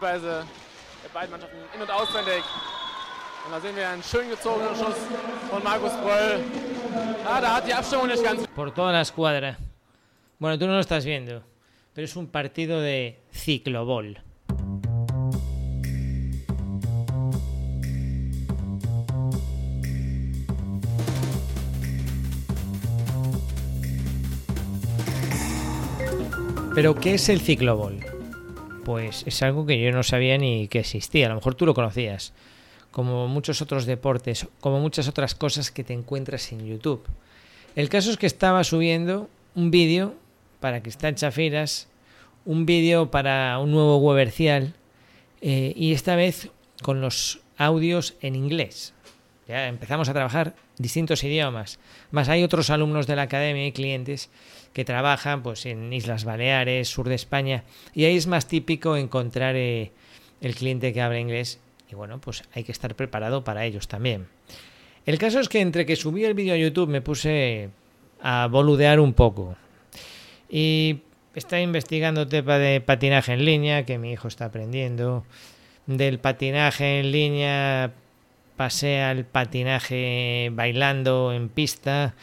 Weise der in- und auswendig. Markus. Ah, Por toda la escuadra. Bueno, tú no lo estás viendo, pero es un partido de ciclobol. Pero, ¿qué es el ciclobol? Pues es algo que yo no sabía ni que existía. A lo mejor tú lo conocías. Como muchos otros deportes, como muchas otras cosas que te encuentras en YouTube. El caso es que estaba subiendo un vídeo para Cristal Chafiras, un vídeo para un nuevo Webercial, eh, y esta vez con los audios en inglés. Ya empezamos a trabajar distintos idiomas. Más hay otros alumnos de la academia y clientes que trabajan pues en Islas Baleares, sur de España, y ahí es más típico encontrar eh, el cliente que habla inglés y bueno, pues hay que estar preparado para ellos también. El caso es que entre que subí el vídeo a YouTube me puse a boludear un poco. Y estaba investigando tema de patinaje en línea, que mi hijo está aprendiendo. Del patinaje en línea pasé al patinaje bailando en pista.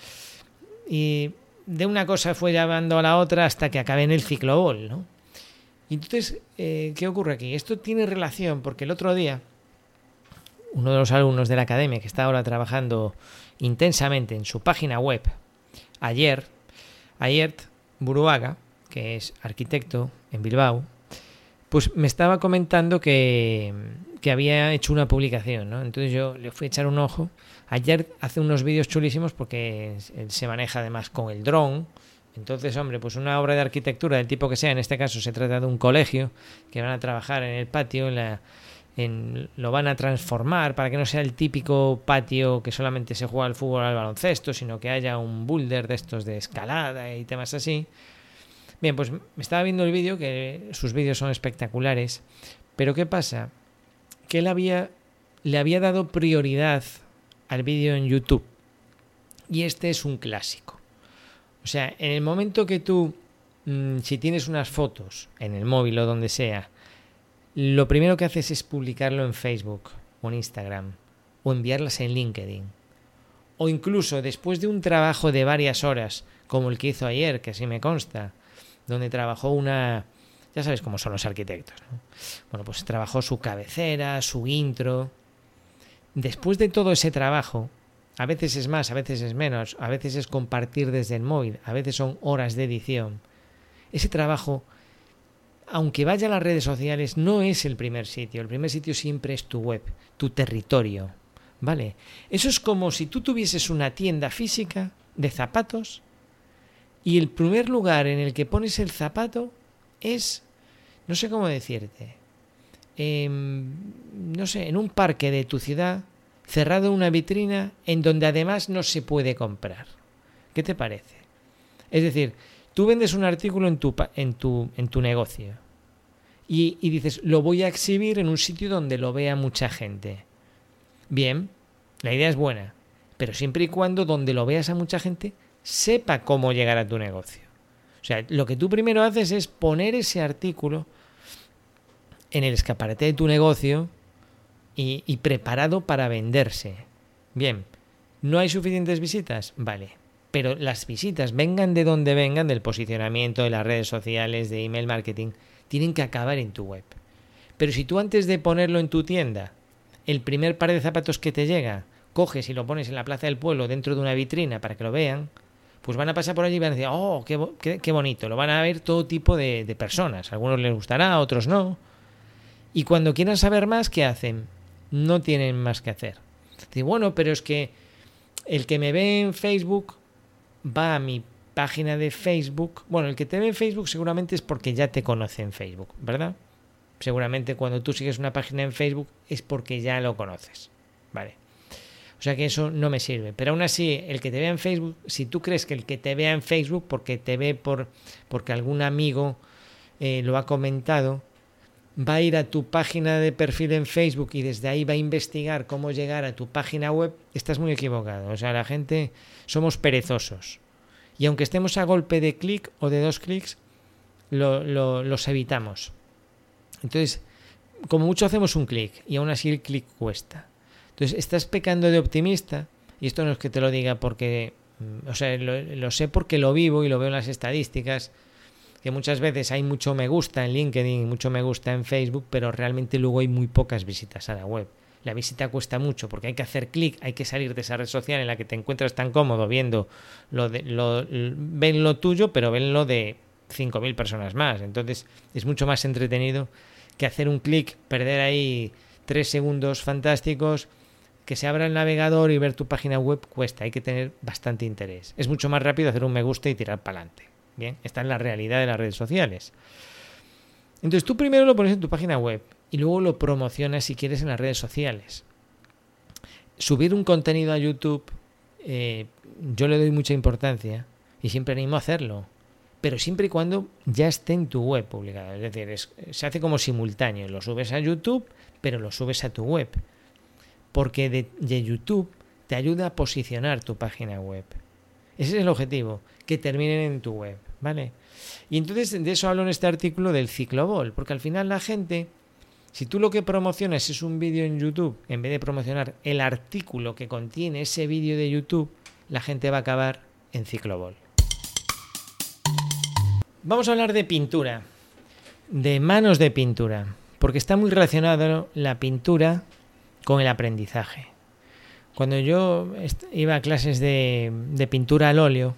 Y de una cosa fue llevando a la otra hasta que acabé en el ciclobol, ¿no? Y entonces, eh, ¿qué ocurre aquí? Esto tiene relación porque el otro día uno de los alumnos de la academia que está ahora trabajando intensamente en su página web, ayer, ayer Buruaga, que es arquitecto en Bilbao, pues me estaba comentando que, que había hecho una publicación, ¿no? Entonces yo le fui a echar un ojo. Ayer hace unos vídeos chulísimos porque se maneja además con el dron. Entonces, hombre, pues una obra de arquitectura del tipo que sea, en este caso se trata de un colegio que van a trabajar en el patio, en lo van a transformar para que no sea el típico patio que solamente se juega al fútbol al baloncesto, sino que haya un boulder de estos de escalada y temas así. Bien, pues me estaba viendo el vídeo, que sus vídeos son espectaculares, pero ¿qué pasa? Que él había, le había dado prioridad al vídeo en YouTube. Y este es un clásico. O sea, en el momento que tú, mmm, si tienes unas fotos en el móvil o donde sea, lo primero que haces es publicarlo en Facebook o en Instagram o enviarlas en LinkedIn. O incluso después de un trabajo de varias horas, como el que hizo ayer, que así me consta, donde trabajó una... Ya sabes cómo son los arquitectos. ¿no? Bueno, pues trabajó su cabecera, su intro. Después de todo ese trabajo, a veces es más, a veces es menos, a veces es compartir desde el móvil, a veces son horas de edición. Ese trabajo aunque vaya a las redes sociales, no es el primer sitio. El primer sitio siempre es tu web, tu territorio. ¿Vale? Eso es como si tú tuvieses una tienda física de zapatos y el primer lugar en el que pones el zapato es, no sé cómo decirte, eh, no sé, en un parque de tu ciudad, cerrado una vitrina en donde además no se puede comprar. ¿Qué te parece? Es decir, Tú vendes un artículo en tu, en tu, en tu negocio y, y, dices, lo voy a exhibir en un sitio donde lo vea mucha gente. Bien, la idea es buena, pero siempre y cuando donde lo veas a mucha gente sepa cómo llegar a tu negocio. O sea, lo que tú primero haces es poner ese artículo en el escaparate de tu negocio y, preparado para venderse. Bien, ¿no hay suficientes visitas? Vale, pero las visitas, vengan de donde vengan, del posicionamiento, de las redes sociales, de email marketing, tienen que acabar en tu web. Pero si tú antes de ponerlo en tu tienda, el primer par de zapatos que te llega, coges y lo pones en la plaza del pueblo dentro de una vitrina para que lo vean, pues van a pasar por allí y van a decir, oh, qué, qué, qué bonito, lo van a ver todo tipo de, de personas. A algunos les gustará, a otros no. Y cuando quieran saber más, ¿qué hacen? No tienen más que hacer. Dice, bueno, pero es que el que me ve en Facebook va a mi página de Facebook. Bueno, el que te ve en Facebook seguramente es porque ya te conoce en Facebook, ¿verdad? Seguramente cuando tú sigues una página en Facebook es porque ya lo conoces, ¿vale? O sea que eso no me sirve. Pero aún así, el que te vea en Facebook, si tú crees que el que te vea en Facebook, porque te ve por porque algún amigo eh, lo ha comentado, va a ir a tu página de perfil en Facebook y desde ahí va a investigar cómo llegar a tu página web, estás muy equivocado. O sea, la gente somos perezosos. Y aunque estemos a golpe de clic o de dos clics, lo, lo, los evitamos. Entonces, como mucho hacemos un clic y aún así el clic cuesta. Entonces, estás pecando de optimista y esto no es que te lo diga porque, mm, o sea, lo, sé porque lo vivo y lo veo en las estadísticas, que muchas veces hay mucho me gusta en LinkedIn mucho me gusta en Facebook, pero realmente luego hay muy pocas visitas a la web. La visita cuesta mucho porque hay que hacer clic, hay que salir de esa red social en la que te encuentras tan cómodo viendo lo de lo, ven lo tuyo, pero ven lo de 5.000 personas más. Entonces es mucho más entretenido que hacer un clic, perder ahí tres segundos fantásticos que se abra el navegador y ver tu página web cuesta, hay que tener bastante interés. Es mucho más rápido hacer un me gusta y tirar para adelante. Bien, está en la realidad de las redes sociales. Entonces tú primero lo pones en tu página web y luego lo promocionas si quieres en las redes sociales. Subir un contenido a YouTube, eh, yo le doy mucha importancia y siempre animo a hacerlo, pero siempre y cuando ya esté en tu web publicado. Es decir, se hace como simultáneo, lo subes a YouTube, pero lo subes a tu web porque de, YouTube te ayuda a posicionar tu página web. Ese es el objetivo, que terminen en tu web, ¿vale? Y entonces de eso hablo en este artículo del ciclobol, porque al final la gente, si tú lo que promocionas es un vídeo en YouTube, en vez de promocionar el artículo que contiene ese vídeo de YouTube, la gente va a acabar en ciclobol. Vamos a hablar de pintura, de manos de pintura, porque está muy relacionado la pintura con el aprendizaje. Cuando yo iba a clases de, pintura al óleo,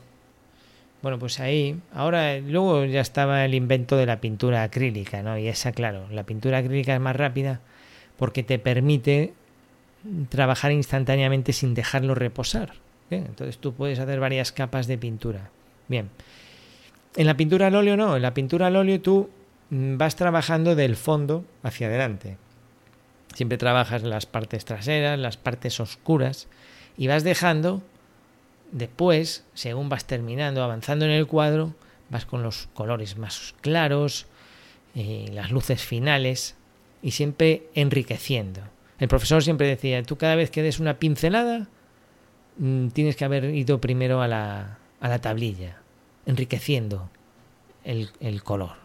bueno, pues ahí, ahora luego ya estaba el invento de la pintura acrílica, ¿no? Y esa, claro, la pintura acrílica es más rápida porque te permite trabajar instantáneamente sin dejarlo reposar. Entonces tú puedes hacer varias capas de pintura. Bien. En la pintura al óleo no, en la pintura al óleo tú vas trabajando del fondo hacia adelante. Siempre trabajas las partes traseras, las partes oscuras y vas dejando, después, según vas terminando, avanzando en el cuadro, vas con los colores más claros, y las luces finales y siempre enriqueciendo. El profesor siempre decía, tú cada vez que des una pincelada, mm, tienes que haber ido primero a la, a la tablilla, enriqueciendo el, color.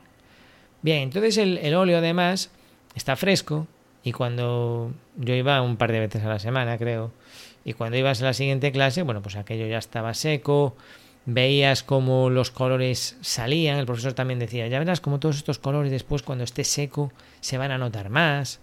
Bien, entonces el, el óleo además está fresco, y cuando yo iba un par de veces a la semana, creo, y cuando ibas a la siguiente clase, bueno, pues aquello ya estaba seco, veías cómo los colores salían, el profesor también decía, ya verás cómo todos estos colores después cuando esté seco se van a notar más.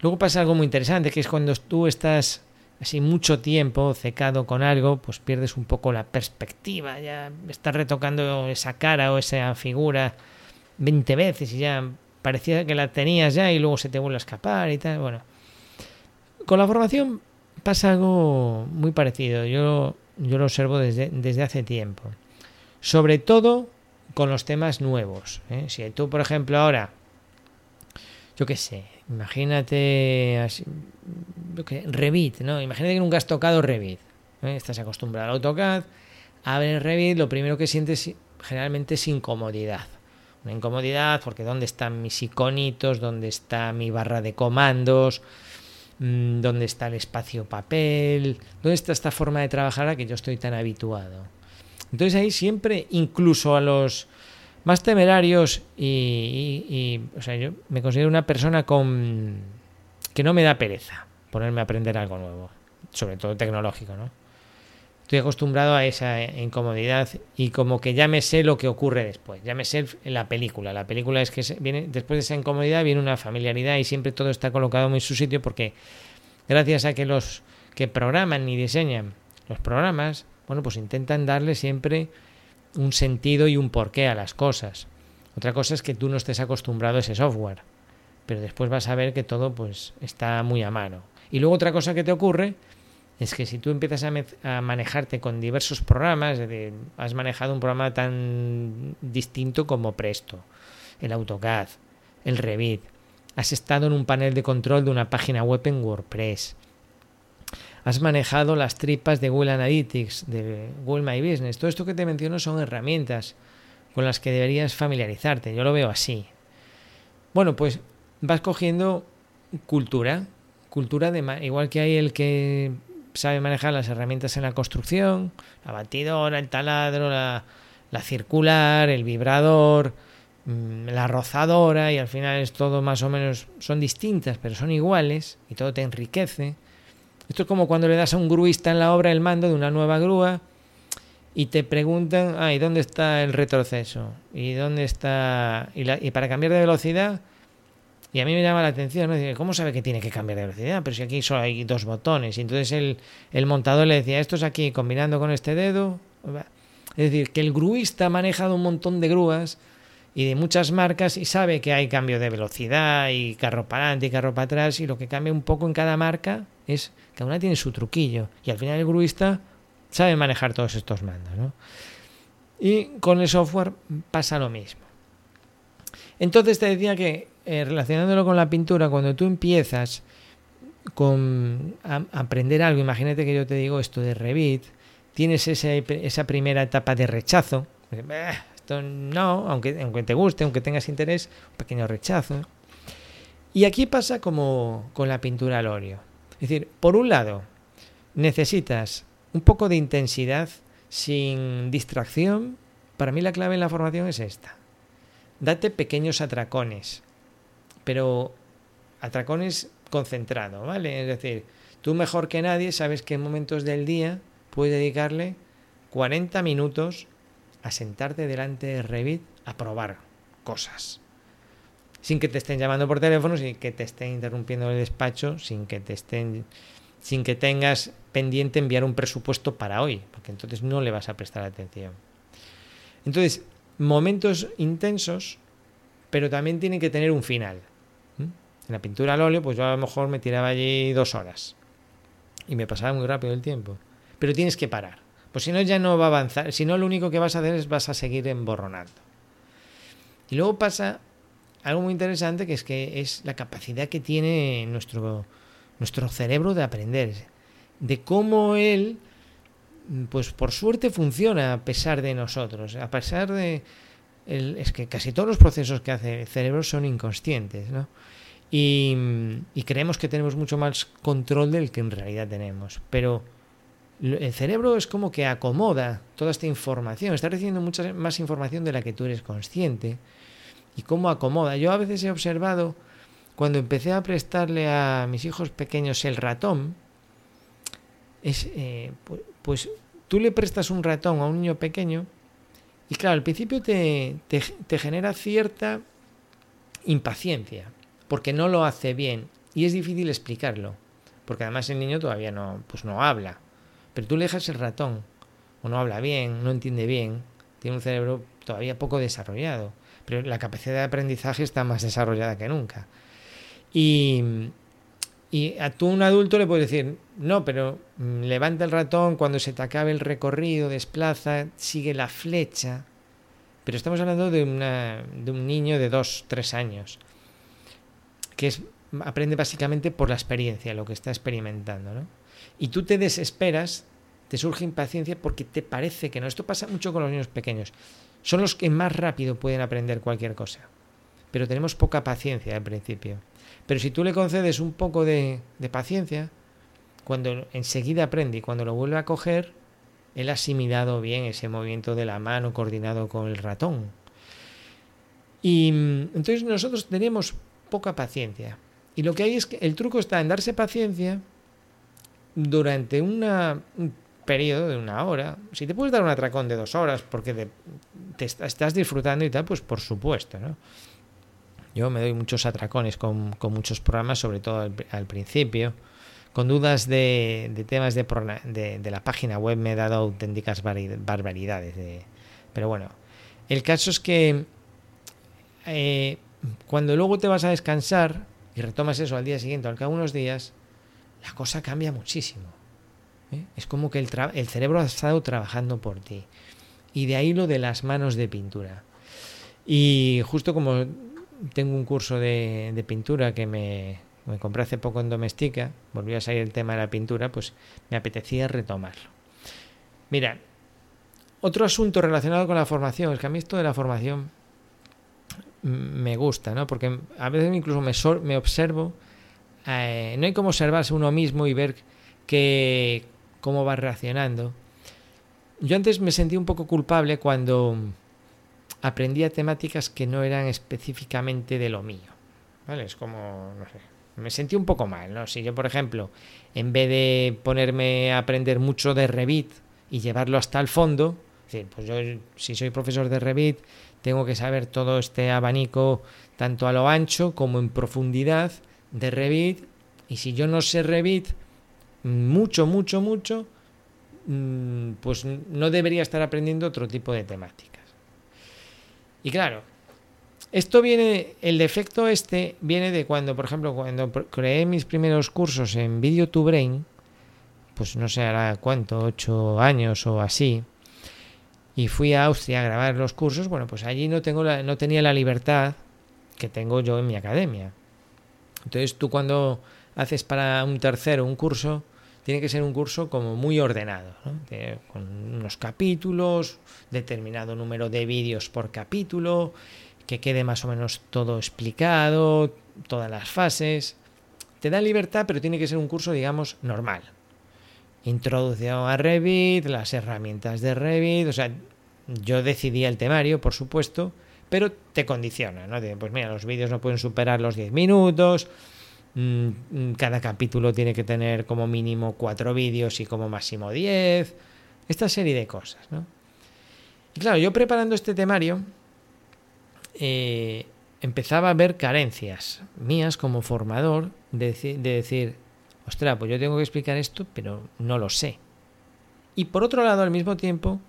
Luego pasa algo muy interesante, que es cuando tú estás así mucho tiempo secado con algo, pues pierdes un poco la perspectiva, ya estás retocando esa cara o esa figura 20 veces y ya parecía que la tenías ya y luego se te vuelve a escapar y tal. Bueno, con la formación pasa algo muy parecido. Yo, yo lo observo desde, desde hace tiempo. Sobre todo con los temas nuevos. ¿eh? Si tú, por ejemplo, ahora, yo qué sé, imagínate así, Revit, ¿no? Imagínate que nunca has tocado Revit. ¿eh? Estás acostumbrado al AutoCAD, abres Revit, lo primero que sientes generalmente es incomodidad una incomodidad porque dónde están mis iconitos, dónde está mi barra de comandos, mm, dónde está el espacio papel, dónde está esta forma de trabajar a la que yo estoy tan habituado. Entonces ahí siempre, incluso a los más temerarios y, o sea, yo me considero una persona con que no me da pereza ponerme a aprender algo nuevo, sobre todo tecnológico, ¿no? Estoy acostumbrado a esa incomodidad y como que ya me sé lo que ocurre después, ya me sé la película. La película es que viene después de esa incomodidad viene una familiaridad y siempre todo está colocado en su sitio porque gracias a que los que programan y diseñan los programas, bueno, pues intentan darle siempre un sentido y un porqué a las cosas. Otra cosa es que tú no estés acostumbrado a ese software, pero después vas a ver que todo pues está muy a mano. Y luego otra cosa que te ocurre es que si tú empiezas a, manejarte con diversos programas, has manejado un programa tan distinto como Presto, el AutoCAD, el Revit, has estado en un panel de control de una página web en WordPress, has manejado las tripas de Google Analytics, de Google My Business, todo esto que te menciono son herramientas con las que deberías familiarizarte, yo lo veo así. Bueno, pues vas cogiendo cultura, cultura de igual que hay el que sabe manejar las herramientas en la construcción, la batidora, el taladro, la, circular, el vibrador, mm, la rozadora y al final es todo más o menos, son distintas, pero son iguales y todo te enriquece. Esto es como cuando le das a un gruista en la obra el mando de una nueva grúa y te preguntan, ay, ¿dónde está el retroceso? ¿Y dónde está...? Y, y para cambiar de velocidad, y a mí me llama la atención, ¿no? ¿cómo sabe que tiene que cambiar de velocidad? Pero si aquí solo hay dos botones. Y entonces el, el montador le decía, esto es aquí combinando con este dedo. Es decir, que el gruista ha manejado un montón de grúas y de muchas marcas y sabe que hay cambio de velocidad y carro para adelante y carro para atrás y lo que cambia un poco en cada marca es que una tiene su truquillo y al final el gruista sabe manejar todos estos mandos. ¿no? Y con el software pasa lo mismo. Entonces te decía que eh, relacionándolo con la pintura, cuando tú empiezas con a, aprender algo, imagínate que yo te digo esto de Revit, tienes esa primera etapa de rechazo, esto no, aunque, aunque te guste, aunque tengas interés, un pequeño rechazo. Y aquí pasa como con la pintura al óleo. Es decir, por un lado, necesitas un poco de intensidad sin distracción. Para mí la clave en la formación es esta. Date pequeños atracones pero atracones concentrado, ¿vale? Es decir, tú mejor que nadie sabes que en momentos del día puedes dedicarle 40 minutos a sentarte delante de Revit a probar cosas. Sin que te estén llamando por teléfono, sin que te estén interrumpiendo el despacho, sin que te estén sin que tengas pendiente enviar un presupuesto para hoy, porque entonces no le vas a prestar atención. Entonces, momentos intensos, pero también tienen que tener un final. En la pintura al óleo, pues yo a lo mejor me tiraba allí dos horas. Y me pasaba muy rápido el tiempo. Pero tienes que parar. Pues si no, ya no va a avanzar. Si no, lo único que vas a hacer es vas a seguir emborronando. Y luego pasa algo muy interesante que es que es la capacidad que tiene nuestro, nuestro cerebro de aprender. De cómo él, pues por suerte funciona a pesar de nosotros. A pesar de... es que casi todos los procesos que hace el cerebro son inconscientes, ¿no? Y, creemos que tenemos mucho más control del que en realidad tenemos. Pero el cerebro es como que acomoda toda esta información, está recibiendo mucha más información de la que tú eres consciente. Y cómo acomoda. Yo a veces he observado, cuando empecé a prestarle a mis hijos pequeños el ratón, es, eh, pues, tú le prestas un ratón a un niño pequeño y claro, al principio te, te genera cierta impaciencia porque no lo hace bien y es difícil explicarlo, porque además el niño todavía no, pues no habla, pero tú le dejas el ratón o no habla bien, no entiende bien, tiene un cerebro todavía poco desarrollado, pero la capacidad de aprendizaje está más desarrollada que nunca. Y, y a tú un adulto le puedes decir, no, pero mm, levanta el ratón cuando se te acabe el recorrido, desplaza, sigue la flecha. Pero estamos hablando de, una, de un niño de dos, tres años que es, aprende básicamente por la experiencia, lo que está experimentando. ¿no? Y tú te desesperas, te surge impaciencia porque te parece que no. Esto pasa mucho con los niños pequeños. Son los que más rápido pueden aprender cualquier cosa. Pero tenemos poca paciencia al principio. Pero si tú le concedes un poco de, de paciencia, cuando enseguida aprende y cuando lo vuelve a coger, él ha asimilado bien ese movimiento de la mano coordinado con el ratón. Y mm, entonces nosotros tenemos poca paciencia. Y lo que hay es que el truco está en darse paciencia durante una, un periodo de una hora. Si te puedes dar un atracón de dos horas porque te, estás disfrutando y tal, pues por supuesto, ¿no? Yo me doy muchos atracones con, con muchos programas, sobre todo al, principio. Con dudas de, temas de, de, de, la página web me he dado auténticas barbaridades. pero bueno, el caso es que eh, cuando luego te vas a descansar y retomas eso al día siguiente, al cabo de unos días, la cosa cambia muchísimo. ¿eh? Es como que el, cerebro ha estado trabajando por ti. Y de ahí lo de las manos de pintura. Y justo como tengo un curso de, de pintura que me, me, compré hace poco en Domestica, volvió a salir el tema de la pintura, pues me apetecía retomarlo. Mira, otro asunto relacionado con la formación, es que a mí esto de la formación me gusta, ¿no? Porque a veces incluso me, me observo, eh, no hay como observarse uno mismo y ver que, cómo va reaccionando. Yo antes me sentí un poco culpable cuando aprendía temáticas que no eran específicamente de lo mío. ¿Vale? Es como, no sé, me sentí un poco mal, ¿no? Si yo, por ejemplo, en vez de ponerme a aprender mucho de Revit y llevarlo hasta el fondo, pues yo, si soy profesor de Revit, tengo que saber todo este abanico, tanto a lo ancho como en profundidad de Revit, y si yo no sé Revit, mucho, mucho, mucho, mm, pues no debería estar aprendiendo otro tipo de temáticas. Y claro, esto viene, el defecto este viene de cuando, por ejemplo, cuando creé mis primeros cursos en Video to Brain, pues no sé ahora cuánto, ocho años o así, y fui a Austria a grabar los cursos, bueno, pues allí no, tengo no tenía la libertad que tengo yo en mi academia. Entonces tú cuando haces para un tercero un curso, tiene que ser un curso como muy ordenado, con unos capítulos, determinado número de vídeos por capítulo, que quede más o menos todo explicado, todas las fases. Te da libertad, pero tiene que ser un curso, digamos, normal. Introducción a Revit, las herramientas de Revit, o sea, yo decidí el temario, por supuesto, pero te condiciona, ¿no? pues mira, los vídeos no pueden superar los 10 minutos, mm, mm, cada capítulo tiene que tener como mínimo 4 vídeos y como máximo 10, esta serie de cosas, ¿no? Y claro, yo preparando este temario, eh, empezaba a ver carencias mías como formador de decir, ostras, pues yo tengo que explicar esto, pero no lo sé. Y por otro lado, al mismo tiempo,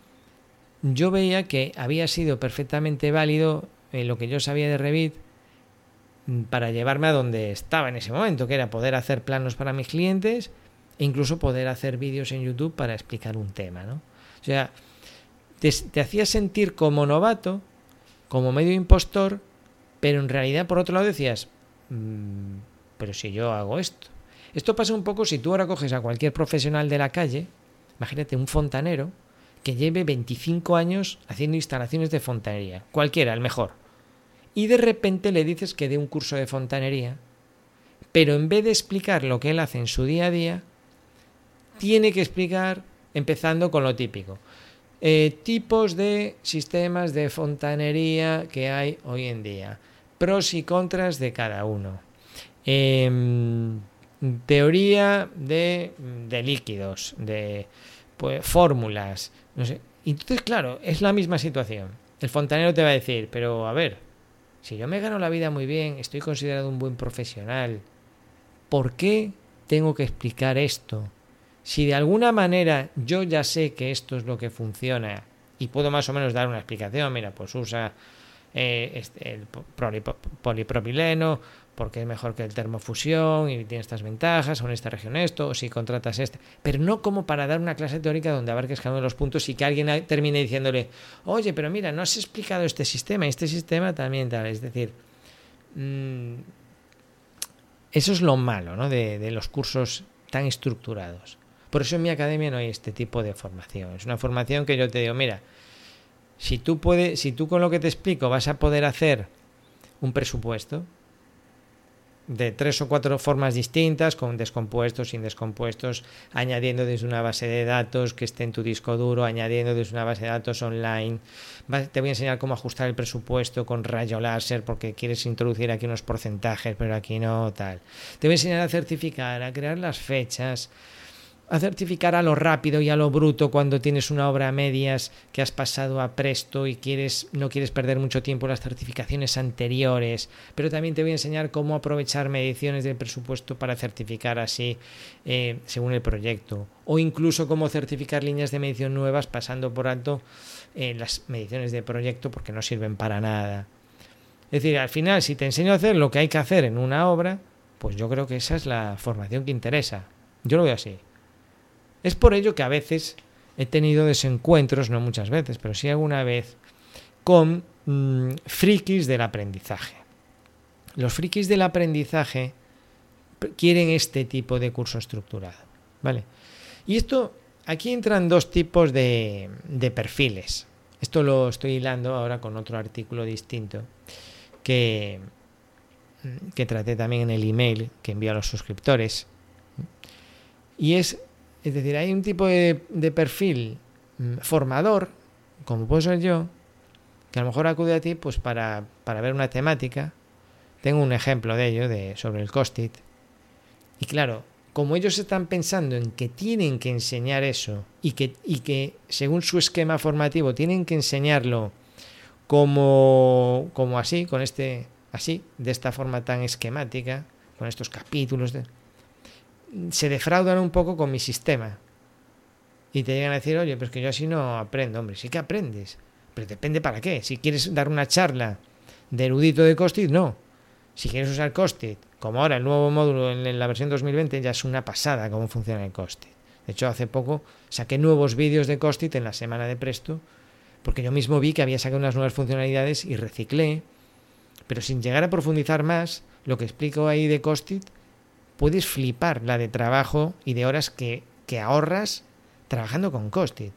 yo veía que había sido perfectamente válido eh, lo que yo sabía de Revit mm, para llevarme a donde estaba en ese momento, que era poder hacer planos para mis clientes e incluso poder hacer vídeos en YouTube para explicar un tema, ¿no? O sea, te, te hacía sentir como novato, como medio impostor, pero en realidad por otro lado decías, mm, pero si yo hago esto. Esto pasa un poco si tú ahora coges a cualquier profesional de la calle, imagínate un fontanero, que lleve 25 años haciendo instalaciones de fontanería, cualquiera, el mejor. Y de repente le dices que dé un curso de fontanería, pero en vez de explicar lo que él hace en su día a día, tiene que explicar empezando con lo típico. Eh, tipos de sistemas de fontanería que hay hoy en día. Pros y contras de cada uno. Em, teoría de, de, líquidos, de pues, fórmulas. No sé. Entonces, claro, es la misma situación. El fontanero te va a decir, pero a ver, si yo me gano la vida muy bien, estoy considerado un buen profesional, ¿por qué tengo que explicar esto? Si de alguna manera yo ya sé que esto es lo que funciona y puedo más o menos dar una explicación, mira, pues usa eh, este, el polipropileno porque es mejor que el termofusión y tiene estas ventajas, o en esta región esto, o si contratas este, pero no como para dar una clase teórica donde abarques cada uno de los puntos y que alguien termine diciéndole, oye, pero mira, no has explicado este sistema, y este sistema también tal, es decir, mm, eso es lo malo ¿no? de, de los cursos tan estructurados. Por eso en mi academia no hay este tipo de formación. Es una formación que yo te digo, mira, si tú puedes, si tú con lo que te explico vas a poder hacer un presupuesto de tres o cuatro formas distintas, con descompuestos, sin descompuestos, añadiendo desde una base de datos que esté en tu disco duro, añadiendo desde una base de datos online. Te voy a enseñar cómo ajustar el presupuesto con rayo láser porque quieres introducir aquí unos porcentajes, pero aquí no, tal. Te voy a enseñar a certificar, a crear las fechas, a certificar a lo rápido y a lo bruto cuando tienes una obra a medias que has pasado a presto y quieres no quieres perder mucho tiempo en las certificaciones anteriores. Pero también te voy a enseñar cómo aprovechar mediciones del presupuesto para certificar así eh, según el proyecto. O incluso cómo certificar líneas de medición nuevas pasando por alto eh, las mediciones de proyecto porque no sirven para nada. Es decir al final si te enseño a hacer lo que hay que hacer en una obra pues yo creo que esa es la formación que interesa. Yo lo veo así es por ello que a veces he tenido desencuentros, no muchas veces, pero sí alguna vez, con mm, frikis del aprendizaje. Los frikis del aprendizaje quieren este tipo de curso estructurado. ¿Vale? Y esto, aquí entran dos tipos de, de perfiles. Esto lo estoy hilando ahora con otro artículo distinto que, que traté también en el email que envío a los suscriptores. Y es es decir, hay un tipo de, perfil mm, formador, como puedo ser yo, que a lo mejor acude a ti pues para, para ver una temática. Tengo un ejemplo de ello, de, sobre el COSTIT. Y claro, como ellos están pensando en que tienen que enseñar eso y que, y que según su esquema formativo tienen que enseñarlo como, como así, con este, así, de esta forma tan esquemática, con estos capítulos, de, se defraudan un poco con mi sistema. Y te llegan a decir, oye, pero es que yo así no aprendo, hombre, sí que aprendes. Pero depende para qué. Si quieres dar una charla de erudito de Costit, no. Si quieres usar Costit, como ahora el nuevo módulo en la versión 2020, ya es una pasada cómo funciona el Costit. De hecho, hace poco saqué nuevos vídeos de Costit en la semana de Presto, porque yo mismo vi que había sacado unas nuevas funcionalidades y reciclé, pero sin llegar a profundizar más, lo que explico ahí de Costit, puedes flipar la de trabajo y de horas que, que ahorras trabajando con Costit.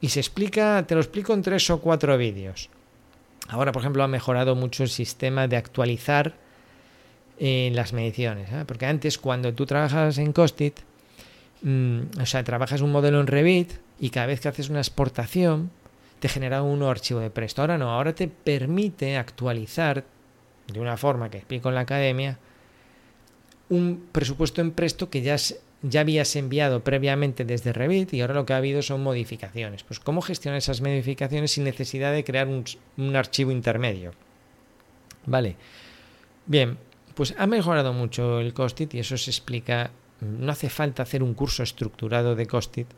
Y se explica, te lo explico en tres o cuatro vídeos. Ahora, por ejemplo, ha mejorado mucho el sistema de actualizar eh, las mediciones. ¿eh? Porque antes, cuando tú trabajas en Costit, mm, o sea, trabajas un modelo en Revit y cada vez que haces una exportación, te genera un archivo de Presto. Ahora no, ahora te permite actualizar de una forma que explico en la academia un presupuesto en Presto que ya, ya habías enviado previamente desde Revit y ahora lo que ha habido son modificaciones. Pues cómo gestionar esas modificaciones sin necesidad de crear un, un archivo intermedio. Vale. Bien, pues ha mejorado mucho el Costit y eso se explica. No hace falta hacer un curso estructurado de Costit.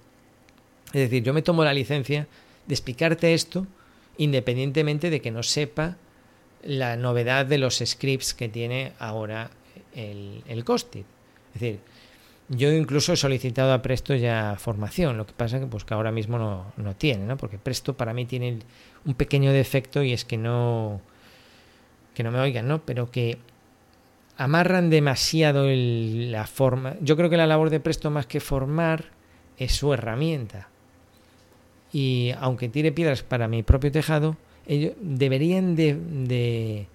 Es decir, yo me tomo la licencia de explicarte esto independientemente de que no sepa la novedad de los scripts que tiene ahora el, el Costit. Es decir, yo incluso he solicitado a Presto ya formación, lo que pasa que, pues, que ahora mismo no, no tiene, ¿no? porque Presto para mí tiene un pequeño defecto y es que no, que no me oigan, ¿no? pero que amarran demasiado la forma. Yo creo que la labor de Presto más que formar es su herramienta. Y aunque tire piedras para mi propio tejado, ellos deberían de,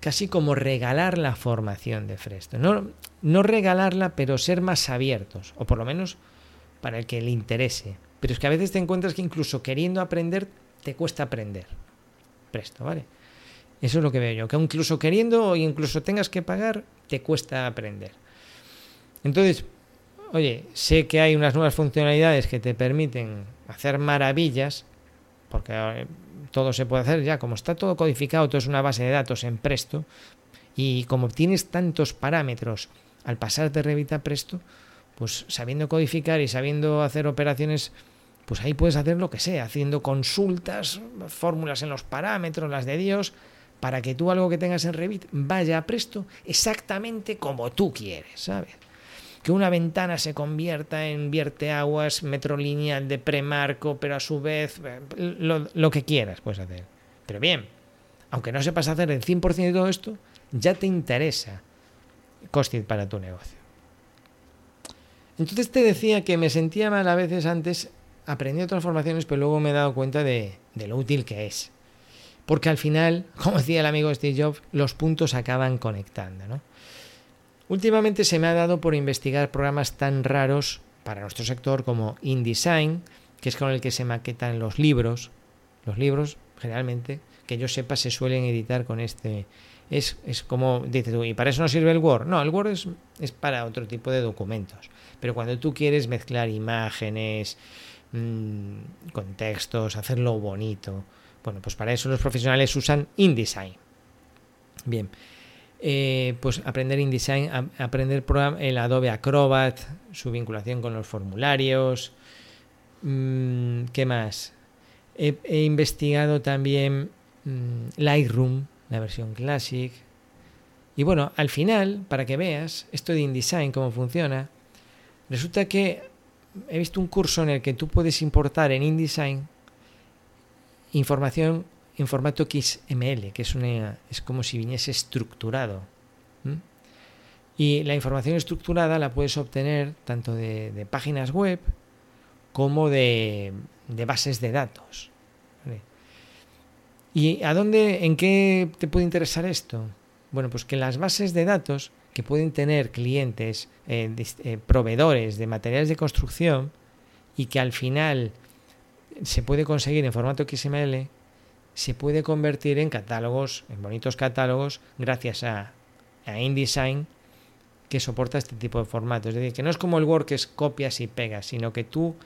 casi como regalar la formación de Presto. No, no regalarla, pero ser más abiertos, o por lo menos para el que le interese. Pero es que a veces te encuentras que incluso queriendo aprender, te cuesta aprender. Presto, ¿vale? Eso es lo que veo yo, que incluso queriendo o incluso tengas que pagar, te cuesta aprender. Entonces, oye, sé que hay unas nuevas funcionalidades que te permiten hacer maravillas, porque eh, todo se puede hacer ya, como está todo codificado, todo es una base de datos en Presto, y como tienes tantos parámetros al pasar de Revit a Presto, pues sabiendo codificar y sabiendo hacer operaciones, pues ahí puedes hacer lo que sea, haciendo consultas, fórmulas en los parámetros, las de Dios, para que tú algo que tengas en Revit vaya a presto exactamente como tú quieres, ¿sabes? Que una ventana se convierta en vierteaguas, metro lineal de premarco, pero a su vez eh, lo, que quieras puedes hacer. Pero bien, aunque no sepas hacer el 100% de todo esto, ya te interesa Costit para tu negocio. Entonces te decía que me sentía mal a veces antes aprendiendo transformaciones, pero luego me he dado cuenta de, de lo útil que es porque al final, como decía el amigo Steve Jobs, los puntos acaban conectando. ¿no? Últimamente se me ha dado por investigar programas tan raros para nuestro sector como InDesign, que es con el que se maquetan los libros. Los libros, generalmente, que yo sepa, se suelen editar con este. Es, es como dices tú, ¿y para eso no sirve el Word? No, el Word es, es para otro tipo de documentos. Pero cuando tú quieres mezclar imágenes, mmm, contextos, hacerlo bonito, bueno, pues para eso los profesionales usan InDesign. Bien, eh, pues aprender InDesign, aprender el Adobe Acrobat, su vinculación con los formularios. Mm, ¿Qué más? He, investigado también mm, Lightroom, la versión Classic. Y bueno, al final, para que veas esto de InDesign, cómo funciona, resulta que he visto un curso en el que tú puedes importar en InDesign información en formato XML, que es, una, es como si viniese estructurado. Y la información estructurada la puedes obtener tanto de, páginas web como de, bases de datos. ¿Y a dónde, en qué te puede interesar esto? Bueno, pues que las bases de datos que pueden tener clientes, eh, eh, proveedores de materiales de construcción y que al final se puede conseguir en formato XML, se puede convertir en catálogos, en bonitos catálogos, gracias a, a InDesign que soporta este tipo de formatos. Es decir, que no es como el Word que es copias y pegas, sino que tú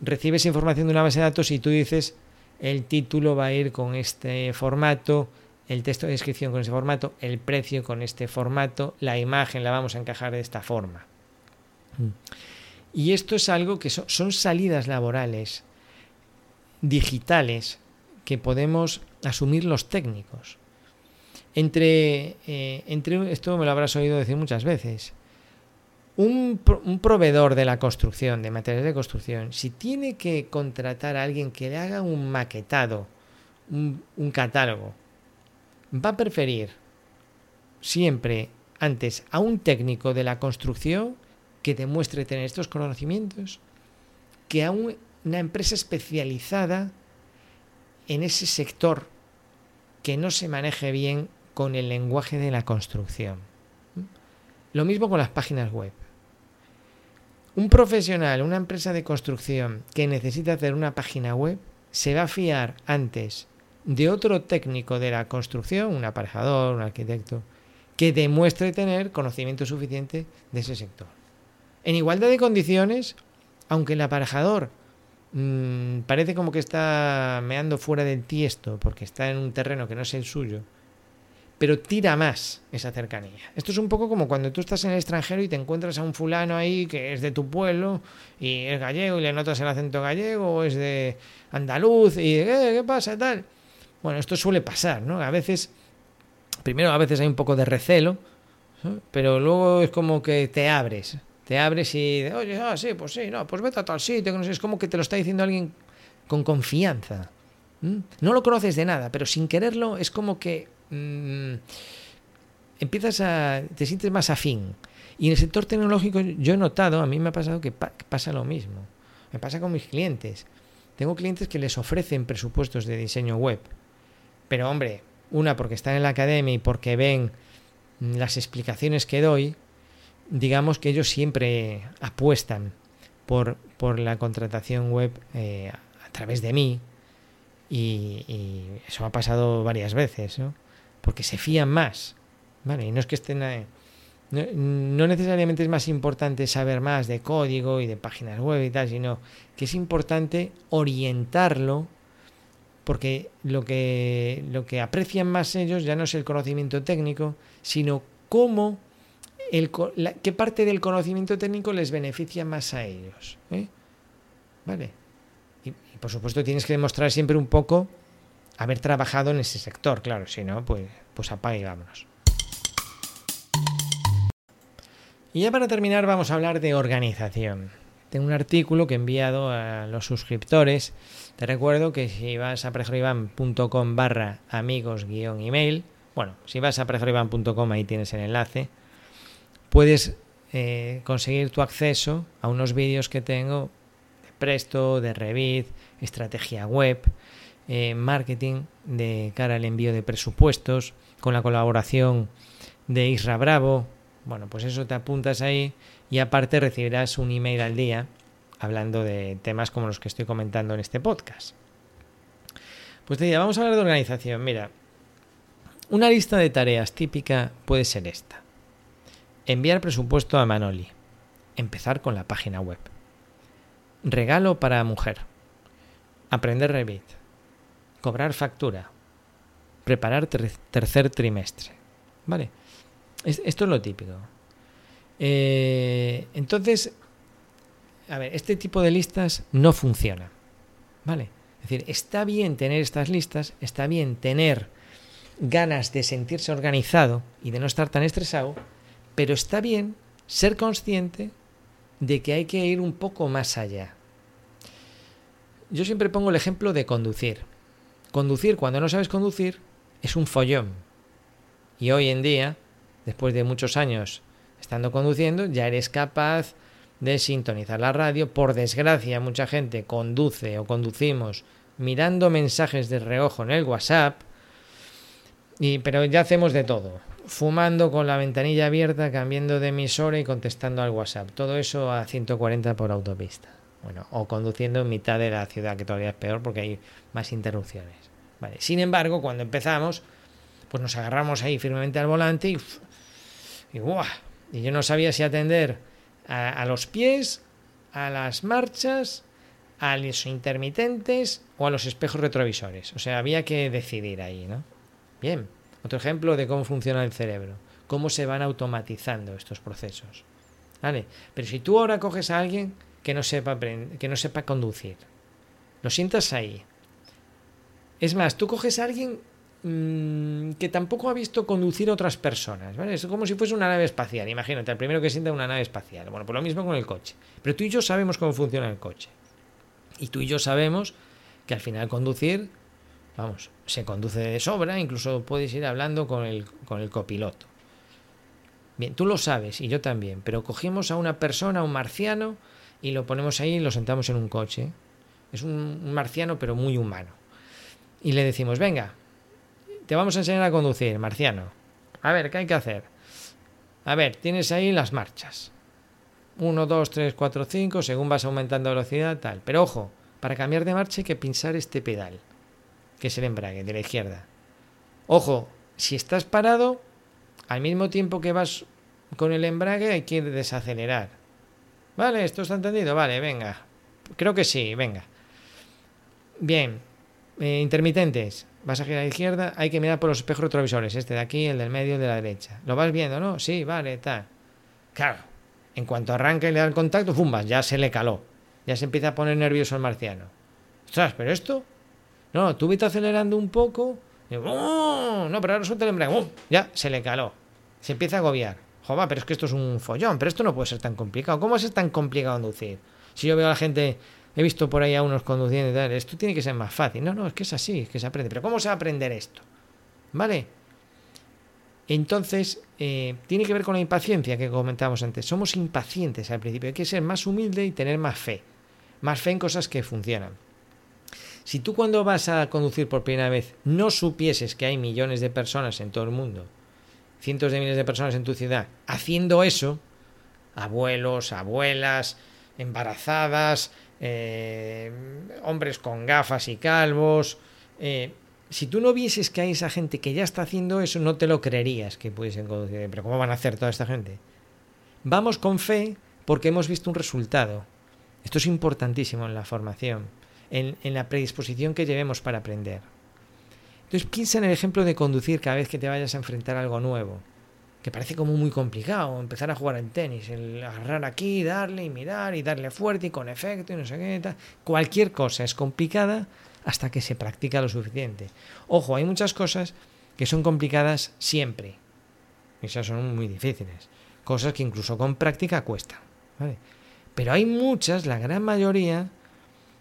recibes información de una base de datos y tú dices el título va a ir con este formato, el texto de descripción con este formato, el precio con este formato, la imagen la vamos a encajar de esta forma. Y esto es algo que son, salidas laborales digitales que podemos asumir los técnicos. Entre, eh, entre esto me lo habrás oído decir muchas veces. Un, proveedor de la construcción, de materiales de construcción, si tiene que contratar a alguien que le haga un maquetado, un catálogo, va a preferir siempre antes a un técnico de la construcción que demuestre tener estos conocimientos que a una empresa especializada en ese sector que no se maneje bien con el lenguaje de la construcción. Lo mismo con las páginas web. Un profesional, una empresa de construcción que necesita hacer una página web, se va a fiar antes de otro técnico de la construcción, un aparejador, un arquitecto, que demuestre tener conocimiento suficiente de ese sector. En igualdad de condiciones, aunque el aparejador mmm, parece como que está meando fuera del tiesto porque está en un terreno que no es el suyo, pero tira más esa cercanía. Esto es un poco como cuando tú estás en el extranjero y te encuentras a un fulano ahí que es de tu pueblo y es gallego y le notas el acento gallego o es de andaluz y eh, ¿qué pasa? tal. Bueno, esto suele pasar, ¿no? A veces, primero a veces hay un poco de recelo, pero luego es como que te abres te abres y, oye, ah, sí, pues sí, no, pues vete a tal sitio, que no sé, es como que te lo está diciendo alguien con confianza. No lo conoces de nada, pero sin quererlo es como que mm, empiezas a, te sientes más afín. Y en el sector tecnológico yo he notado, a mí me ha pasado que pasa lo mismo. Me pasa con mis clientes. Tengo clientes que les ofrecen presupuestos de diseño web. Pero hombre, una porque están en la academia y porque ven las explicaciones que doy, digamos que ellos siempre apuestan por, por la contratación web eh, a través de mí y, eso ha pasado varias veces, ¿no? porque se fían más. ¿vale? Y no es que estén... Eh, no, necesariamente es más importante saber más de código y de páginas web y tal, sino que es importante orientarlo porque lo que, lo que aprecian más ellos ya no es el conocimiento técnico, sino cómo qué parte del conocimiento técnico les beneficia más a ellos. ¿eh? ¿Vale? Y, por supuesto tienes que demostrar siempre un poco haber trabajado en ese sector, claro, si no, pues, pues apaga y vámonos. Y ya para terminar vamos a hablar de organización. Tengo un artículo que he enviado a los suscriptores. Te recuerdo que si vas a prejorivan.com barra amigos guion email, bueno, si vas a prejorivan.com ahí tienes el enlace, puedes eh, conseguir tu acceso a unos vídeos que tengo de Presto, de Revit, estrategia web, eh, marketing de cara al envío de presupuestos, con la colaboración de Isra Bravo. Bueno, pues eso te apuntas ahí y aparte recibirás un email al día hablando de temas como los que estoy comentando en este podcast. Pues te diría, vamos a hablar de organización. Mira, una lista de tareas típica puede ser esta. Enviar presupuesto a Manoli. Empezar con la página web. Regalo para mujer. Aprender Revit. Cobrar factura. Preparar tercer trimestre. ¿Vale? esto es lo típico. Eh, entonces, a ver, este tipo de listas no funciona. ¿Vale? Es decir, está bien tener estas listas, está bien tener ganas de sentirse organizado y de no estar tan estresado, pero está bien ser consciente de que hay que ir un poco más allá. Yo siempre pongo el ejemplo de conducir. Conducir cuando no sabes conducir es un follón. Y hoy en día, después de muchos años estando conduciendo, ya eres capaz de sintonizar la radio. Por desgracia, mucha gente conduce o conducimos mirando mensajes de reojo en el WhatsApp. Y, pero ya hacemos de todo fumando con la ventanilla abierta, cambiando de emisora y contestando al WhatsApp. Todo eso a 140 por autopista. Bueno, o conduciendo en mitad de la ciudad, que todavía es peor porque hay más interrupciones. Vale. Sin embargo, cuando empezamos, pues nos agarramos ahí firmemente al volante y, y, y yo no sabía si atender a, a los pies, a las marchas, a los intermitentes o a los espejos retrovisores. O sea, había que decidir ahí, ¿no? Bien, otro ejemplo de cómo funciona el cerebro, cómo se van automatizando estos procesos. ¿Vale? Pero si tú ahora coges a alguien que no sepa, que no sepa conducir, lo sientas ahí. Es más, tú coges a alguien mmm, que tampoco ha visto conducir a otras personas. ¿vale? Es como si fuese una nave espacial. Imagínate, el primero que sienta una nave espacial. Bueno, pues lo mismo con el coche. Pero tú y yo sabemos cómo funciona el coche. Y tú y yo sabemos que al final conducir, vamos, se conduce de sobra, incluso puedes ir hablando con el, con el copiloto. Bien, tú lo sabes y yo también, pero cogimos a una persona, un marciano, y lo ponemos ahí y lo sentamos en un coche. Es un, marciano, pero muy humano. Y le decimos, venga, te vamos a enseñar a conducir, marciano. A ver, ¿qué hay que hacer? A ver, tienes ahí las marchas. 1, 2, 3, 4, 5, según vas aumentando velocidad, tal. Pero ojo, para cambiar de marcha hay que pinchar este pedal, que es el embrague, de la izquierda. Ojo, si estás parado, al mismo tiempo que vas con el embrague hay que desacelerar. Vale, ¿esto está entendido? Vale, venga. Creo que sí, venga. Bien, eh, intermitentes. Vas a girar a la izquierda, hay que mirar por los espejos retrovisores. Este de aquí, el del medio, el de la derecha. ¿Lo vas viendo, no? Sí, vale, tal. Claro, en cuanto arranca y le da el contacto, ¡fumba! Ya se le caló. Ya se empieza a poner nervioso el marciano. Ostras, pero esto. No, tú vete acelerando un poco. ¡oh! No, pero ahora suelta el embrague. ¡oh! Ya se le caló. Se empieza a agobiar. Joder, pero es que esto es un follón. Pero esto no puede ser tan complicado. ¿Cómo es tan complicado conducir? Si yo veo a la gente He visto por ahí a unos conduciendo y tal. Esto tiene que ser más fácil. No, no, es que es así, es que se aprende. Pero ¿cómo se va a aprender esto? ¿Vale? Entonces, eh, tiene que ver con la impaciencia que comentábamos antes. Somos impacientes al principio. Hay que ser más humilde y tener más fe. Más fe en cosas que funcionan. Si tú cuando vas a conducir por primera vez no supieses que hay millones de personas en todo el mundo, cientos de miles de personas en tu ciudad, haciendo eso, abuelos, abuelas, embarazadas, eh, hombres con gafas y calvos. Eh, si tú no vieses que hay esa gente que ya está haciendo eso, no te lo creerías que pudiesen conducir. Pero ¿cómo van a hacer toda esta gente? Vamos con fe porque hemos visto un resultado. Esto es importantísimo en la formación, en, la predisposición que llevemos para aprender. Entonces piensa en el ejemplo de conducir cada vez que te vayas a enfrentar algo nuevo que parece como muy complicado empezar a jugar en tenis, el agarrar aquí, darle y mirar y darle fuerte y con efecto y no sé qué tal. Cualquier cosa es complicada hasta que se practica lo suficiente. Ojo, hay muchas cosas que son complicadas siempre. Esas son muy difíciles. Cosas que incluso con práctica cuestan. Pero hay muchas, la gran mayoría,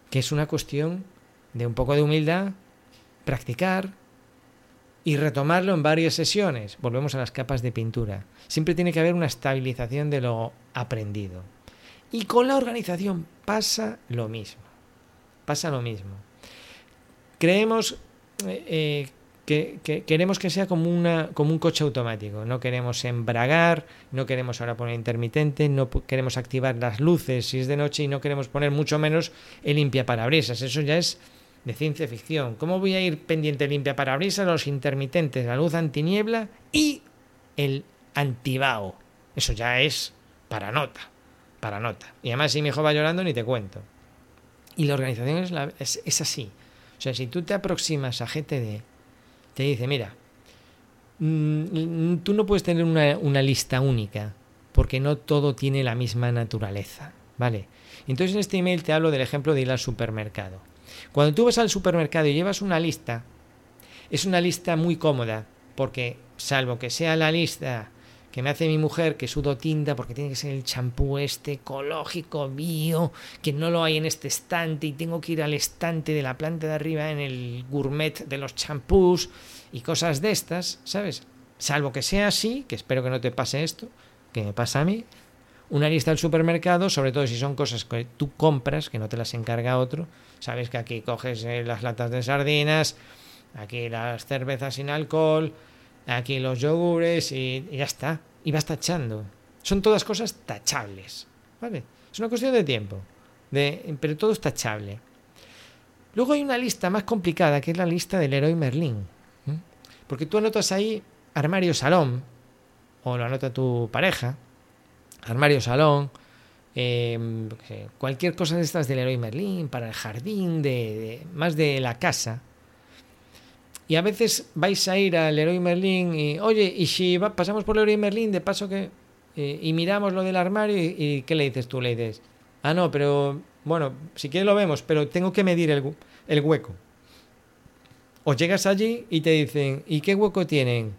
que es una cuestión de un poco de humildad, practicar, y retomarlo en varias sesiones. Volvemos a las capas de pintura. Siempre tiene que haber una estabilización de lo aprendido. Y con la organización pasa lo mismo. Pasa lo mismo. Creemos eh, eh, que, que, queremos que sea como, una, como un coche automático. No queremos embragar, no queremos ahora poner intermitente, no queremos activar las luces si es de noche y no queremos poner mucho menos el limpia parabrisas. Eso ya es de ciencia ficción. ¿Cómo voy a ir pendiente limpia para abrirse los intermitentes, la luz antiniebla y el antibao? Eso ya es para nota, para nota. Y además si mi hijo va llorando ni te cuento. Y la organización es, la, es, es así. O sea, si tú te aproximas a GTD, te dice, mira, mmm, tú no puedes tener una, una lista única, porque no todo tiene la misma naturaleza, ¿vale? Entonces en este email te hablo del ejemplo de ir al supermercado. Cuando tú vas al supermercado y llevas una lista, es una lista muy cómoda, porque salvo que sea la lista que me hace mi mujer, que sudo tinta, porque tiene que ser el champú este ecológico, bio, que no lo hay en este estante y tengo que ir al estante de la planta de arriba en el gourmet de los champús y cosas de estas, ¿sabes? Salvo que sea así, que espero que no te pase esto, que me pasa a mí, una lista del supermercado, sobre todo si son cosas que tú compras, que no te las encarga otro. Sabes que aquí coges eh, las latas de sardinas, aquí las cervezas sin alcohol, aquí los yogures y, y ya está. Y vas tachando. Son todas cosas tachables. ¿Vale? Es una cuestión de tiempo. De, pero todo es tachable. Luego hay una lista más complicada, que es la lista del héroe Merlín. Porque tú anotas ahí armario salón, o lo anota tu pareja, armario salón, em, cualquier cosa de estas del héroe Merlín, para el jardín, de, más de la casa. Y a veces vais a ir al héroe Merlín y, oye, y si pasamos por el héroe Merlín, de paso que... Eh, y miramos lo del armario y, y, ¿qué le dices tú? Le dices, ah, no, pero bueno, si quieres lo vemos, pero tengo que medir el, el hueco. O llegas allí y te dicen, ¿y qué hueco tienen?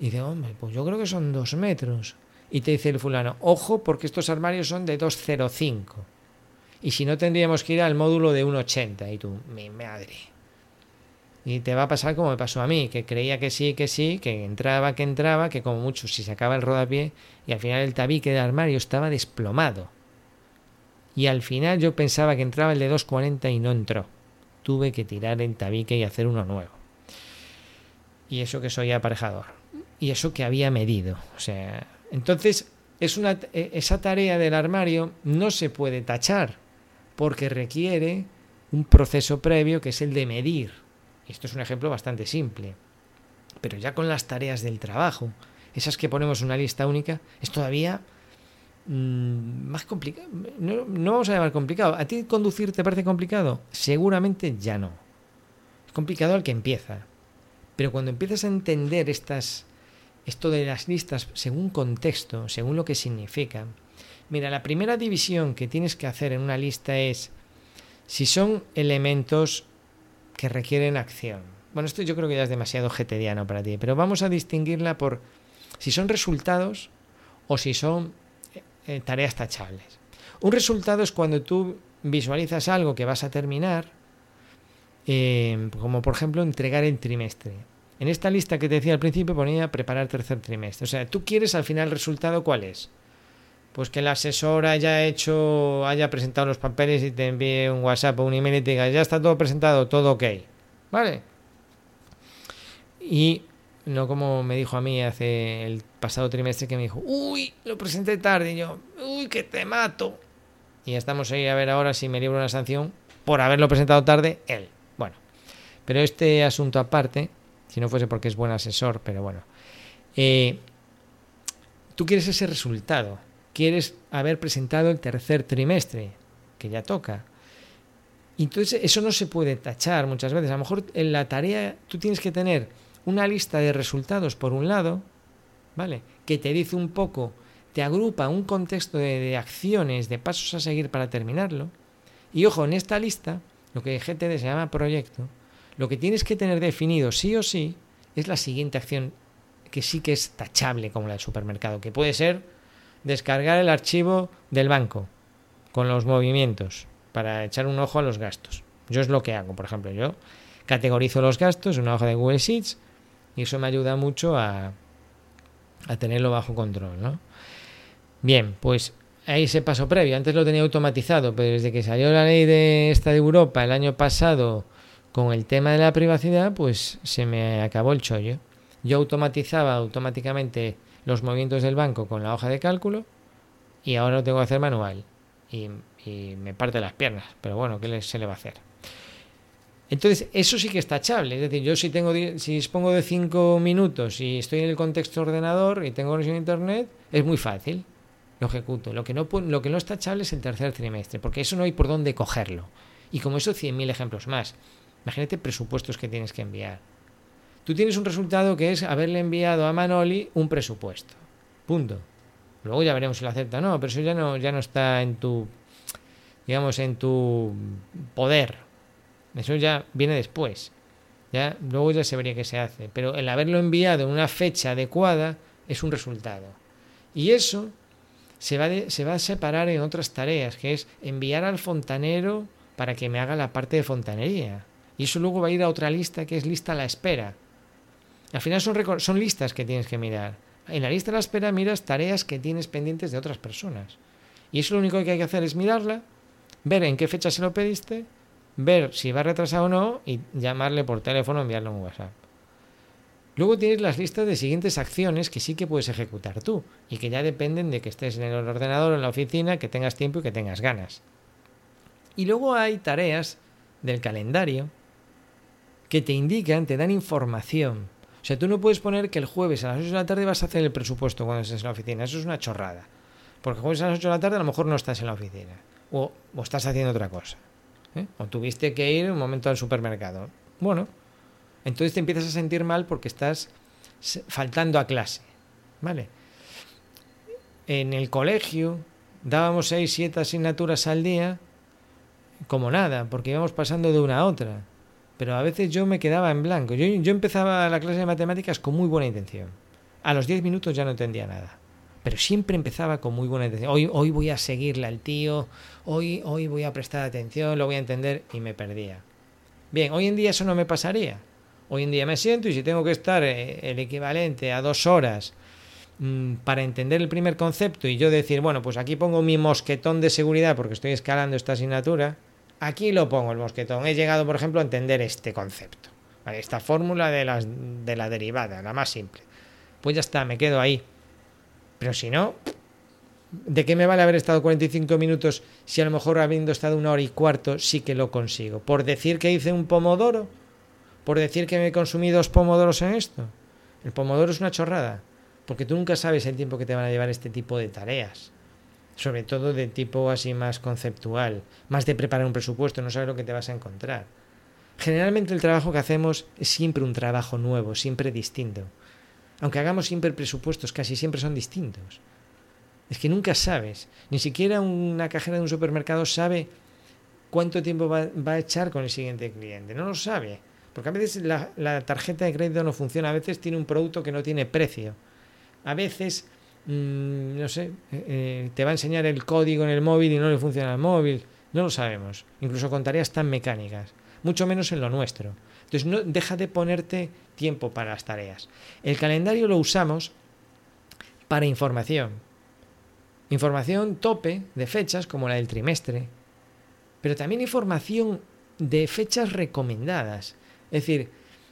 Y dice, hombre, pues yo creo que son dos metros. Y te dice el fulano, ojo, porque estos armarios son de 2,05. Y si no, tendríamos que ir al módulo de 1,80. Y tú, mi madre. Y te va a pasar como me pasó a mí, que creía que sí, que sí, que entraba, que entraba, que como mucho si sacaba el rodapié y al final el tabique del armario estaba desplomado. Y al final yo pensaba que entraba el de 2.40 y no entró. Tuve que tirar el tabique y hacer uno nuevo. Y eso que soy aparejador. Y eso que había medido. O sea, entonces es una, e, esa tarea del armario no se puede tachar porque requiere un proceso previo que es el de medir. Esto es un ejemplo bastante simple. Pero ya con las tareas del trabajo, esas que ponemos una lista única, es todavía Mm, más complicado. No, no, vamos a llamar complicado. ¿A ti conducir te parece complicado? Seguramente ya no. Es complicado al que empieza. Pero cuando empiezas a entender estas, esto de las listas según contexto, según lo que significa. Mira, la primera división que tienes que hacer en una lista es si son elementos que requieren acción. Bueno, esto yo creo que ya es demasiado getediano para ti, pero vamos a distinguirla por si son resultados o si son eh, tareas tachables. Un resultado es cuando tú visualizas algo que vas a terminar, eh, como por ejemplo entregar el trimestre. En esta lista que te decía al principio ponía preparar tercer trimestre. O sea, tú quieres al final el resultado cuál es. Pues que el asesor haya hecho, haya presentado los papeles y te envíe un WhatsApp o un email y te diga, ya está todo presentado, todo ok. ¿Vale? Y no como me dijo a mí hace el pasado trimestre que me dijo, uy, lo presenté tarde. Y yo, uy, que te mato. Y estamos ahí a ver ahora si me libro una sanción por haberlo presentado tarde él. Bueno, pero este asunto aparte, si no fuese porque es buen asesor, pero bueno. Eh, tú quieres ese resultado. Quieres haber presentado el tercer trimestre, que ya toca. Entonces, eso no se puede tachar muchas veces. A lo mejor en la tarea tú tienes que tener una lista de resultados por un lado, ¿vale? Que te dice un poco, te agrupa un contexto de, acciones, de pasos a seguir para terminarlo. Y ojo, en esta lista, lo que GTD se llama proyecto, lo que tienes que tener definido sí o sí es la siguiente acción que sí que es tachable como la del supermercado, que puede ser descargar el archivo del banco con los movimientos para echar un ojo a los gastos. Yo es lo que hago, por ejemplo, yo categorizo los gastos en una hoja de Google Sheets y eso me ayuda mucho a, a tenerlo bajo control, ¿no? Bien, pues ahí ese paso previo. Antes lo tenía automatizado, pero desde que salió la ley de esta de Europa el año pasado con el tema de la privacidad, pues se me acabó el chollo. Yo automatizaba automáticamente los movimientos del banco con la hoja de cálculo y ahora lo tengo que hacer manual. Y, me parte las piernas, pero bueno, ¿qué se le va a hacer? Entonces, eso sí que es tachable. Es decir, yo si tengo si dispongo de cinco minutos y estoy en el contexto ordenador y tengo conexión internet, es muy fácil. Lo ejecuto. Lo que no lo que es es el tercer trimestre, porque eso no hay por dónde cogerlo. Y como eso, 100.000 ejemplos más. Imagínate presupuestos que tienes que enviar. Tú tienes un resultado que es haberle enviado a Manoli un presupuesto. Punto. Luego ya veremos si lo acepta o no, pero eso ya no, ya no está en tu, digamos, en tu poder eso ya viene después. Ya, luego ya se vería qué se hace. Pero el haberlo enviado en una fecha adecuada es un resultado. Y eso se va, se va a separar en otras tareas, que es enviar al fontanero para que me haga la parte de fontanería. Y eso luego va a ir a otra lista que es lista a la espera. Al final son, son listas que tienes que mirar. En la lista a la espera miras tareas que tienes pendientes de otras personas. Y eso lo único que hay que hacer es mirarla, ver en qué fecha se lo pediste ver si va retrasado o no y llamarle por teléfono o enviarle un WhatsApp. Luego tienes las listas de siguientes acciones que sí que puedes ejecutar tú y que ya dependen de que estés en el ordenador en la oficina, que tengas tiempo y que tengas ganas. Y luego hay tareas del calendario que te indican, te dan información. O sea, tú no puedes poner que el jueves a las 8 de la tarde vas a hacer el presupuesto cuando estés en la oficina. Eso es una chorrada. Porque el jueves a las 8 de la tarde a lo mejor no estás en la oficina. O, estás haciendo otra cosa. ¿eh? O tuviste que ir un momento al supermercado. Bueno, entonces te empiezas a sentir mal porque estás faltando a clase. ¿Vale? En el colegio dábamos 6, 7 asignaturas al día como nada, porque íbamos pasando de una a otra. Pero a veces yo me quedaba en blanco. Yo, yo empezaba la clase de matemáticas con muy buena intención. A los 10 minutos ya no entendía nada. Pero siempre empezaba con muy buena intención. Hoy, hoy voy a seguirle al tío, hoy, hoy voy a prestar atención, lo voy a entender y me perdía. Bien, hoy en día eso no me pasaría. Hoy en día me siento y si tengo que estar eh, el equivalente a dos horas mm, para entender el primer concepto y yo decir, bueno, pues aquí pongo mi mosquetón de seguridad porque estoy escalando esta asignatura, Aquí lo pongo el mosquetón. He llegado, por ejemplo, a entender este concepto. esta fórmula de, de la derivada, la más simple. Pues ya está, me quedo ahí. Pero si no, ¿de qué me vale haber estado 45 minutos si a lo mejor habiendo estado una hora y cuarto sí que lo consigo? ¿Por decir que hice un pomodoro? ¿Por decir que me consumí dos pomodoros en esto? El pomodoro es una chorrada, porque tú nunca sabes el tiempo que te van a llevar este tipo de tareas sobre todo de tipo así más conceptual, más de preparar un presupuesto, no sabes lo que te vas a encontrar. Generalmente el trabajo que hacemos es siempre un trabajo nuevo, siempre distinto. Aunque hagamos siempre presupuestos, casi siempre son distintos. Es que nunca sabes, ni siquiera una cajera de un supermercado sabe cuánto tiempo va, a echar con el siguiente cliente, no lo sabe. Porque a veces la, la tarjeta de crédito no funciona, a veces tiene un producto que no tiene precio. A veces Mm, no sé, eh, eh, te va a enseñar el código en el móvil y no le funciona el móvil. No lo sabemos, incluso con tareas tan mecánicas, mucho menos en lo nuestro. Entonces, no, deja de ponerte tiempo para las tareas. El calendario lo usamos para información. Información tope de fechas como la del trimestre, pero también información de fechas recomendadas. Es decir,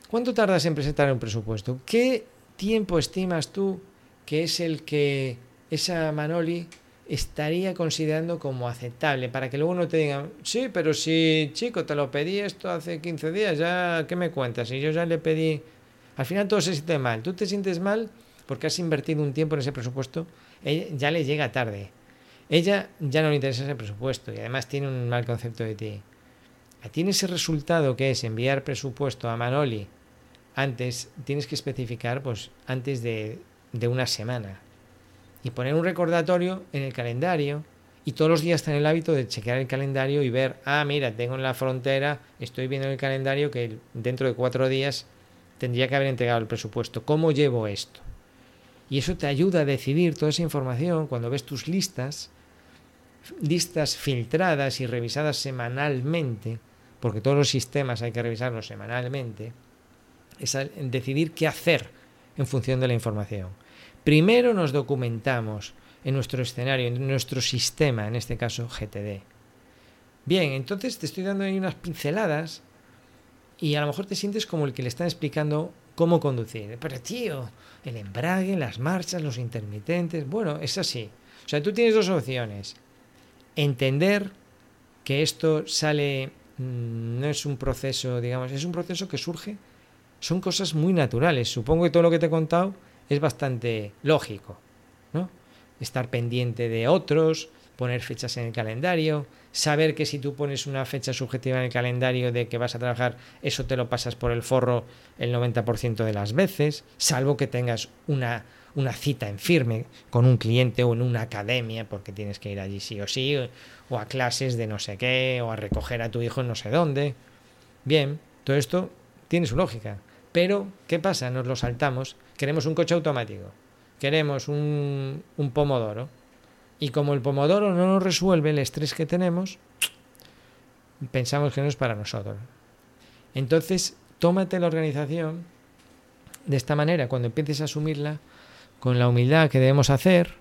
¿cuánto tardas en presentar un presupuesto? ¿Qué tiempo estimas tú que es el que esa Manoli estaría considerando como aceptable, para que luego no te digan, sí, pero si chico, te lo pedí esto hace 15 días, ya, ¿qué me cuentas? Y yo ya le pedí, al final todo se siente mal, tú te sientes mal porque has invertido un tiempo en ese presupuesto, ya le llega tarde, ella ya no le interesa ese presupuesto y además tiene un mal concepto de ti. Tiene ese resultado que es enviar presupuesto a Manoli antes, tienes que especificar, pues antes de de una semana. Y poner un recordatorio en el calendario y todos los días tener el hábito de chequear el calendario y ver, ah, mira, tengo en la frontera, estoy viendo en el calendario que dentro de cuatro días tendría que haber entregado el presupuesto. ¿Cómo llevo esto? Y eso te ayuda a decidir toda esa información cuando ves tus listas, listas filtradas y revisadas semanalmente, porque todos los sistemas hay que revisarlos semanalmente, es decidir qué hacer en función de la información. Primero nos documentamos en nuestro escenario, en nuestro sistema, en este caso GTD. Bien, entonces te estoy dando ahí unas pinceladas y a lo mejor te sientes como el que le están explicando cómo conducir. Pero tío, el embrague, las marchas, los intermitentes, bueno, es así. O sea, tú tienes dos opciones. Entender que esto sale, mm, no es un proceso, digamos, es un proceso que surge son cosas muy naturales. Supongo que todo lo que te he contado es bastante lógico, ¿no? Estar pendiente de otros, poner fechas en el calendario, saber que si tú pones una fecha subjetiva en el calendario de que vas a trabajar, eso te lo pasas por el forro el 90% de las veces, salvo que tengas una, una cita en firme con un cliente o en una academia, porque tienes que ir allí sí o sí, o a clases de no sé qué, o a recoger a tu hijo en no sé dónde. Bien, todo esto tiene su lógica. Pero, ¿qué pasa? Nos lo saltamos. Queremos un coche automático. Queremos un, pomodoro. Y como el pomodoro no nos resuelve el estrés que tenemos, pensamos que no es para nosotros. Entonces, tómate la organización de esta manera, cuando empieces a asumirla, con la humildad que debemos hacer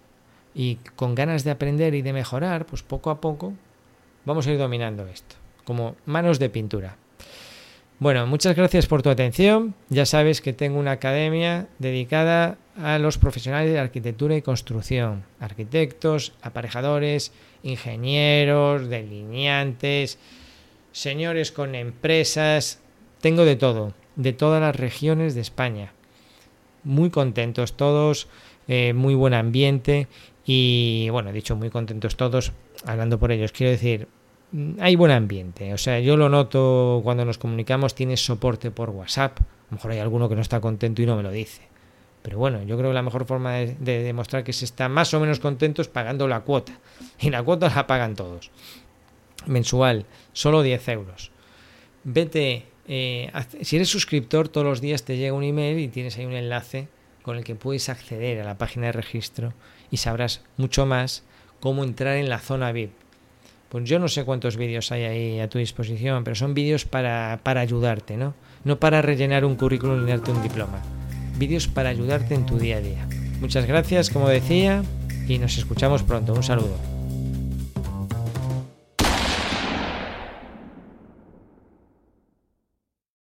y con ganas de aprender y de mejorar, pues poco a poco vamos a ir dominando esto, como manos de pintura. Bueno, muchas gracias por tu atención. Ya sabes que tengo una academia dedicada a los profesionales de arquitectura y construcción, arquitectos, aparejadores, ingenieros, delineantes, señores con empresas, tengo de todo, de todas las regiones de España. Muy contentos todos, eh, muy buen ambiente y bueno, dicho muy contentos todos, hablando por ellos, quiero decir, hay buen ambiente. O sea, yo lo noto cuando nos comunicamos, tienes soporte por WhatsApp. A lo mejor hay alguno que no está contento y no me lo dice. Pero bueno, yo creo que la mejor forma de, demostrar que se está más o menos contento es pagando la cuota. Y la cuota la pagan todos. Mensual, solo 10 euros. Vete, eh, si eres suscriptor, todos los días te llega un email y tienes ahí un enlace con el que puedes acceder a la página de registro y sabrás mucho más cómo entrar en la zona VIP. Pues yo no sé cuántos vídeos hay ahí a tu disposición, pero son vídeos para, para ayudarte, ¿no? No para rellenar un currículum ni darte un diploma vídeos para ayudarte en tu día a día. Muchas gracias, como decía, y nos escuchamos pronto. Un saludo.